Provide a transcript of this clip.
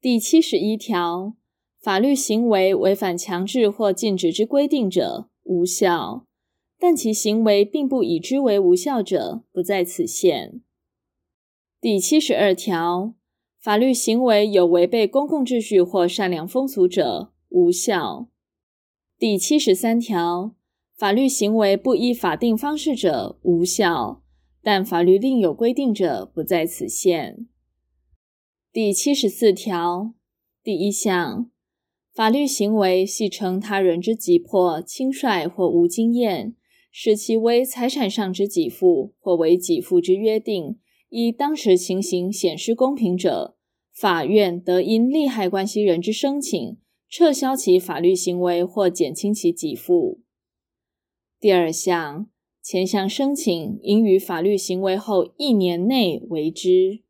第七十一条，法律行为违反强制或禁止之规定者，无效；但其行为并不已知为无效者，不在此限。第七十二条，法律行为有违背公共秩序或善良风俗者，无效。第七十三条，法律行为不依法定方式者，无效，但法律另有规定者，不在此限。第七十四条第一项，法律行为系称他人之急迫、轻率或无经验，使其为财产上之给付，或为给付之约定。依当时情形显失公平者，法院得因利害关系人之申请，撤销其法律行为或减轻其给付。第二项，前项申请应于法律行为后一年内为之。